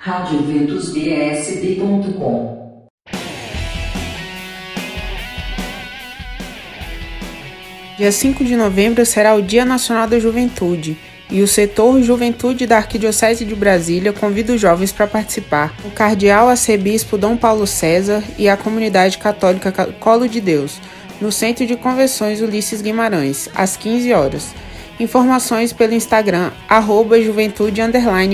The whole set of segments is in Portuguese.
radioventusbsb.com Dia 5 de novembro será o Dia Nacional da Juventude e o setor Juventude da Arquidiocese de Brasília convida os jovens para participar. O cardeal arcebispo Dom Paulo César e a comunidade católica Colo de Deus, no Centro de Convenções Ulisses Guimarães, às 15 horas. Informações pelo Instagram, arroba juventude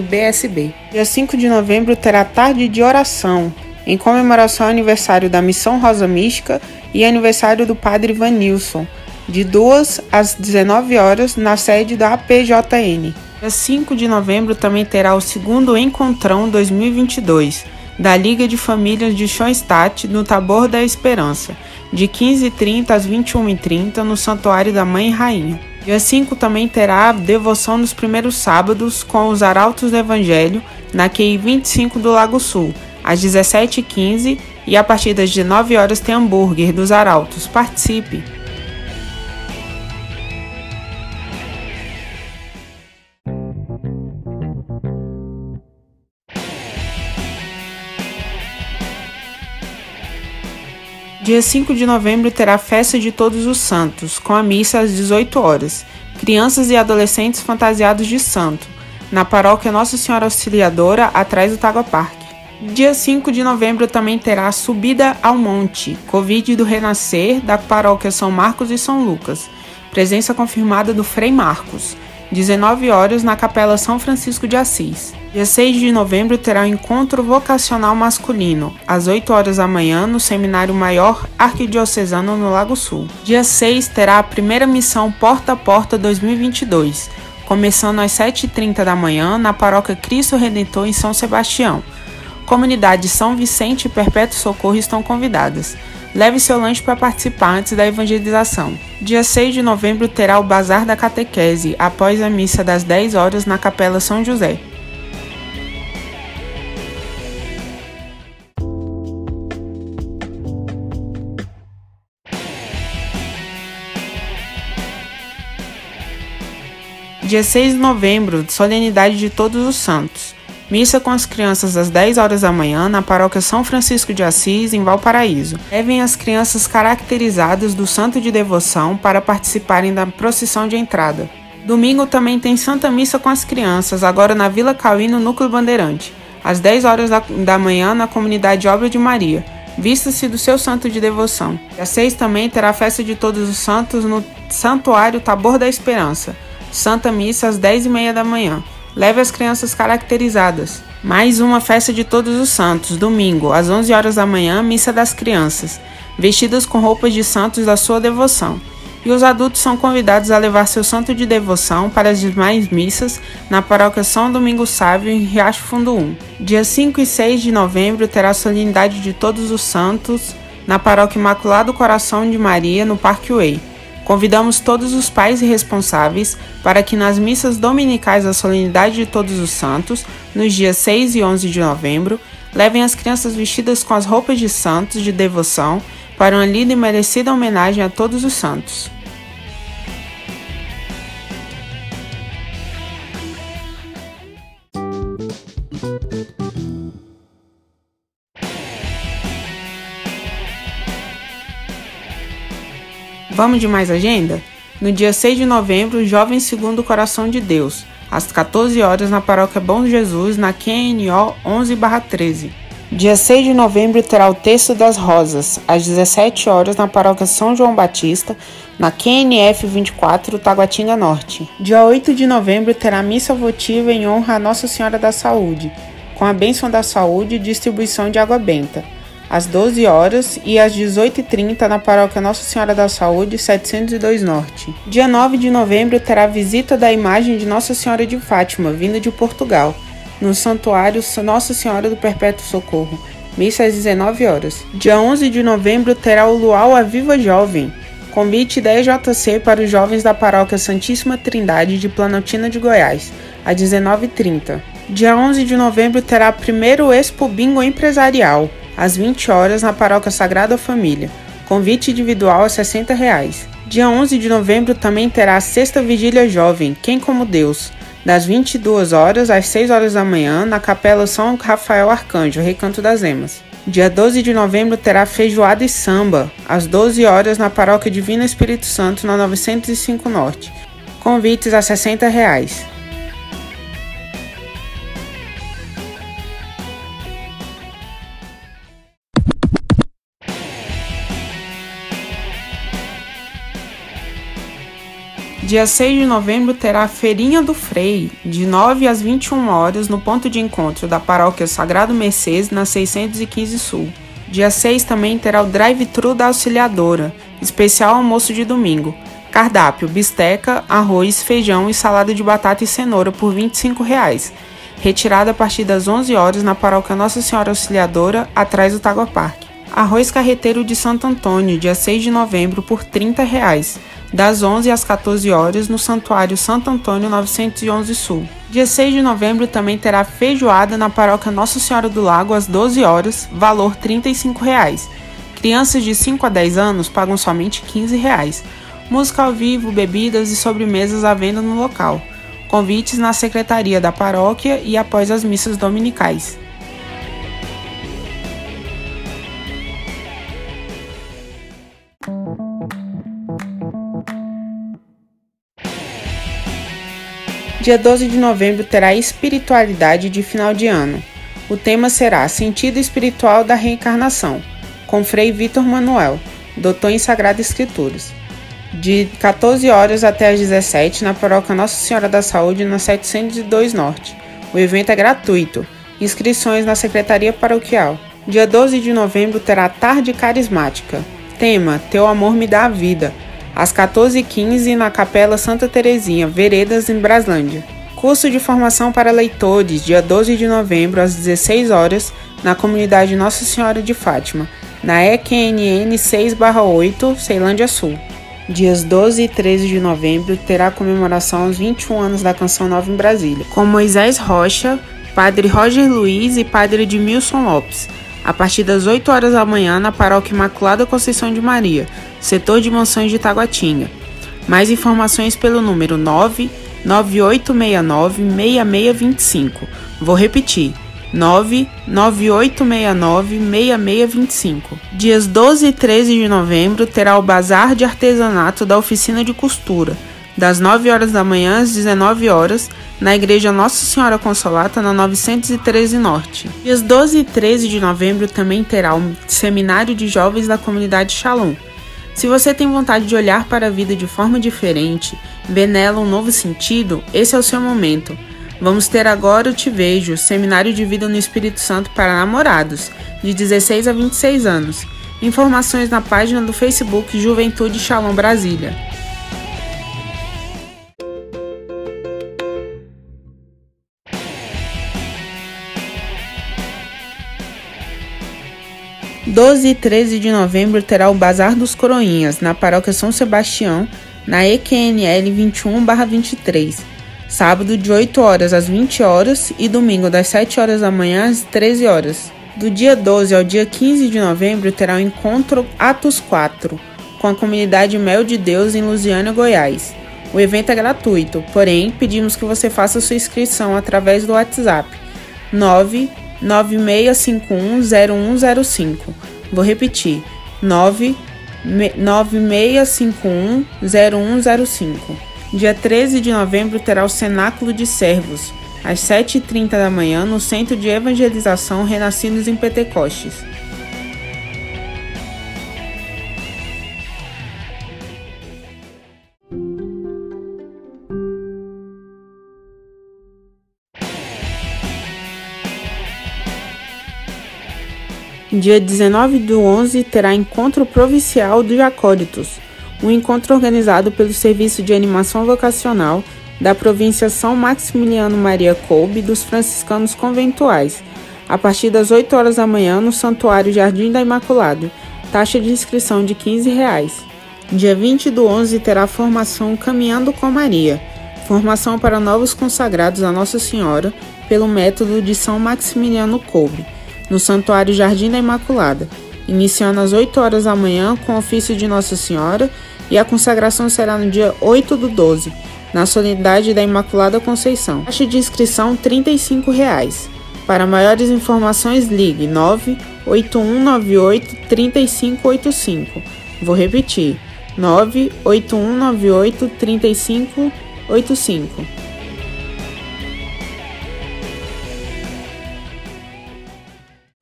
BSB. Dia 5 de novembro terá tarde de oração, em comemoração ao aniversário da Missão Rosa Mística e aniversário do Padre Vanilson, de 2 às 19 horas, na sede da APJN. Dia 5 de novembro também terá o segundo Encontrão 2022, da Liga de Famílias de Schoenstatt, no Tabor da Esperança, de 15h30 às 21h30, no Santuário da Mãe Rainha. Dia 5 também terá devoção nos primeiros sábados com os arautos do Evangelho na QI 25 do Lago Sul, às 17h15 e a partir das 19 horas tem hambúrguer dos arautos. Participe! Dia 5 de novembro terá festa de Todos os Santos, com a missa às 18 horas. Crianças e adolescentes fantasiados de santo, na paróquia Nossa Senhora Auxiliadora, atrás do Tagua Park. Dia 5 de novembro também terá a Subida ao Monte, Covid do Renascer, da paróquia São Marcos e São Lucas. Presença confirmada do Frei Marcos. 19 horas na Capela São Francisco de Assis. Dia 6 de novembro terá o encontro vocacional masculino, às 8 horas da manhã, no Seminário Maior Arquidiocesano no Lago Sul. Dia 6 terá a primeira missão Porta a Porta 2022, começando às 7h30 da manhã na Paróquia Cristo Redentor em São Sebastião. Comunidade São Vicente e Perpétuo Socorro estão convidadas. Leve seu lanche para participar antes da evangelização. Dia 6 de novembro terá o Bazar da Catequese, após a missa das 10 horas na Capela São José. Dia 6 de novembro, solenidade de Todos os Santos. Missa com as crianças às 10 horas da manhã na paróquia São Francisco de Assis, em Valparaíso. Levem as crianças caracterizadas do santo de devoção para participarem da procissão de entrada. Domingo também tem Santa Missa com as crianças, agora na Vila Cauí, no Núcleo Bandeirante, às 10 horas da, da manhã na comunidade Obra de Maria. Vista-se do seu santo de devoção. Às 6 também terá a festa de Todos os Santos no Santuário Tabor da Esperança. Santa Missa às 10 e meia da manhã. Leve as crianças caracterizadas. Mais uma festa de Todos os Santos, domingo, às 11 horas da manhã, missa das crianças, vestidas com roupas de santos da sua devoção. E os adultos são convidados a levar seu santo de devoção para as demais missas na paróquia São Domingo Sávio, em Riacho Fundo 1. Dia 5 e 6 de novembro terá a solenidade de Todos os Santos na paróquia Imaculado Coração de Maria, no Parque Way. Convidamos todos os pais e responsáveis para que nas missas dominicais da Solenidade de Todos os Santos, nos dias 6 e 11 de novembro, levem as crianças vestidas com as roupas de santos de devoção para uma linda e merecida homenagem a todos os santos. Vamos de mais agenda? No dia 6 de novembro, Jovem Segundo o Coração de Deus, às 14 horas na Paróquia Bom Jesus, na QNO 11/13. Dia 6 de novembro terá o Texto das Rosas, às 17 horas na Paróquia São João Batista, na QNF 24, Taguatinga Norte. Dia 8 de novembro terá missa votiva em honra a Nossa Senhora da Saúde, com a bênção da saúde e distribuição de água benta às 12 horas e às 18h30 na Paróquia Nossa Senhora da Saúde, 702 Norte. Dia 9 de novembro terá visita da imagem de Nossa Senhora de Fátima, vinda de Portugal, no Santuário Nossa Senhora do Perpétuo Socorro, missa às 19 horas. Dia 11 de novembro terá o Luau a Viva Jovem, convite da EJC para os jovens da Paróquia Santíssima Trindade de Planaltina de Goiás, às 19h30. Dia 11 de novembro terá primeiro Expo Bingo Empresarial, às 20 horas na Paróquia Sagrada Família. Convite individual a 60 reais. Dia 11 de novembro também terá a Sexta Vigília Jovem, Quem como Deus, das 22 horas às 6 horas da manhã, na Capela São Rafael Arcanjo, Recanto das Emas. Dia 12 de novembro terá feijoada e samba, às 12 horas, na Paróquia Divino Espírito Santo, na 905 Norte. Convites a 60 reais. Dia 6 de novembro terá a Feirinha do Frei, de 9 às 21 horas, no ponto de encontro da Paróquia Sagrado Mercês, na 615 Sul. Dia 6 também terá o Drive-Thru da Auxiliadora, especial almoço de domingo. Cardápio: bisteca, arroz, feijão e salada de batata e cenoura por 25 reais. Retirada a partir das 11 horas na Paróquia Nossa Senhora Auxiliadora, atrás do Tagua Park. Arroz carreteiro de Santo Antônio, dia 6 de novembro, por 30 reais das 11 às 14 horas no Santuário Santo Antônio 911 Sul. Dia 6 de novembro também terá feijoada na Paróquia Nossa Senhora do Lago às 12 horas, valor 35 reais. Crianças de 5 a 10 anos pagam somente 15 reais. Música ao vivo, bebidas e sobremesas à venda no local. Convites na secretaria da paróquia e após as missas dominicais. Dia 12 de novembro terá espiritualidade de final de ano. O tema será Sentido Espiritual da Reencarnação, com Frei Vitor Manuel, doutor em Sagradas Escrituras. De 14 horas até as 17 na paróquia Nossa Senhora da Saúde, na 702 Norte. O evento é gratuito. Inscrições na Secretaria Paroquial. Dia 12 de novembro terá Tarde Carismática. Tema: Teu amor me dá a vida às 14h15 na Capela Santa Terezinha, Veredas, em Braslândia. Curso de formação para leitores, dia 12 de novembro, às 16 horas, na comunidade Nossa Senhora de Fátima, na EQNN 6-8, Ceilândia Sul. Dias 12 e 13 de novembro terá comemoração aos 21 anos da Canção Nova em Brasília, com Moisés Rocha, Padre Roger Luiz e Padre Edmilson Lopes a partir das 8 horas da manhã na Paróquia Imaculada Conceição de Maria, setor de mansões de Taguatinga. Mais informações pelo número 99869-6625. Vou repetir. 99869-6625. Dias 12 e 13 de novembro terá o Bazar de Artesanato da Oficina de Costura das 9 horas da manhã às 19 horas, na Igreja Nossa Senhora Consolata, na 913 Norte. Dias 12 e 13 de novembro também terá um seminário de jovens da comunidade Shalom. Se você tem vontade de olhar para a vida de forma diferente, ver nela um novo sentido, esse é o seu momento. Vamos ter agora o Te Vejo, Seminário de Vida no Espírito Santo para namorados, de 16 a 26 anos. Informações na página do Facebook Juventude Shalom Brasília. 12 e 13 de novembro terá o Bazar dos Coroinhas, na Paróquia São Sebastião, na EQNL 21-23. Sábado de 8 horas às 20 horas e domingo das 7 horas da manhã às 13 horas. Do dia 12 ao dia 15 de novembro terá o encontro Atos 4, com a comunidade Mel de Deus em Lusiana, Goiás. O evento é gratuito, porém pedimos que você faça sua inscrição através do WhatsApp 9 96510105. Vou repetir: 96510105. Dia 13 de novembro terá o Cenáculo de Servos, às 7h30 da manhã, no Centro de Evangelização Renascidos em Pentecostes. Dia 19 do 11 terá encontro provincial dos acólitos, um encontro organizado pelo Serviço de Animação Vocacional da província São Maximiliano Maria Coube dos franciscanos conventuais, a partir das 8 horas da manhã no Santuário Jardim da Imaculada, taxa de inscrição de 15 reais. Dia 20 do 11 terá formação Caminhando com Maria, formação para novos consagrados a Nossa Senhora pelo método de São Maximiliano Coube no Santuário Jardim da Imaculada, iniciando às 8 horas da manhã com o ofício de Nossa Senhora e a consagração será no dia 8 do 12, na Solenidade da Imaculada Conceição. Taxa de inscrição 35 reais. Para maiores informações, ligue 98198 3585. Vou repetir: 98198 3585.